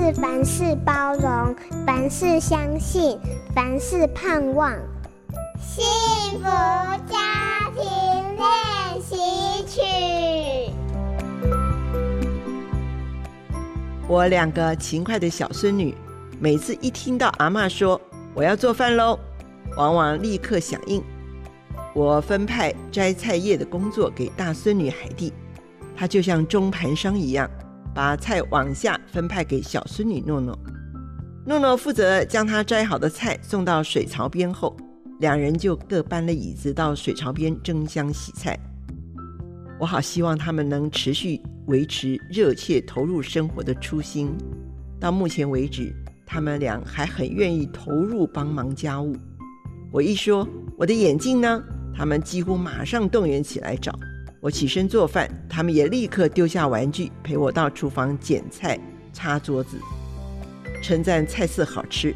是凡事包容，凡事相信，凡事盼望。幸福家庭练习曲。我两个勤快的小孙女，每次一听到阿嬷说我要做饭喽，往往立刻响应。我分派摘菜叶的工作给大孙女海蒂，她就像中盘商一样。把菜往下分派给小孙女诺诺，诺诺负责将她摘好的菜送到水槽边后，两人就各搬了椅子到水槽边争相洗菜。我好希望他们能持续维持热切投入生活的初心。到目前为止，他们俩还很愿意投入帮忙家务。我一说我的眼镜呢，他们几乎马上动员起来找。我起身做饭，他们也立刻丢下玩具，陪我到厨房捡菜、擦桌子，称赞菜色好吃。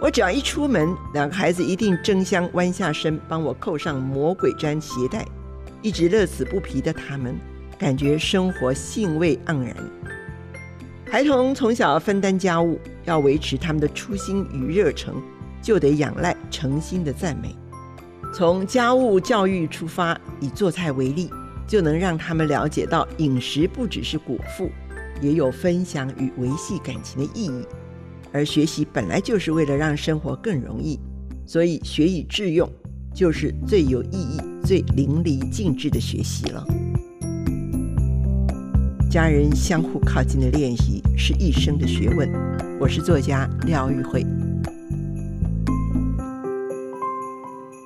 我只要一出门，两个孩子一定争相弯下身帮我扣上魔鬼毡鞋带。一直乐此不疲的他们，感觉生活兴味盎然。孩童从小分担家务，要维持他们的初心与热诚，就得仰赖诚心的赞美。从家务教育出发，以做菜为例，就能让他们了解到饮食不只是果腹，也有分享与维系感情的意义。而学习本来就是为了让生活更容易，所以学以致用就是最有意义、最淋漓尽致的学习了。家人相互靠近的练习是一生的学问。我是作家廖玉蕙。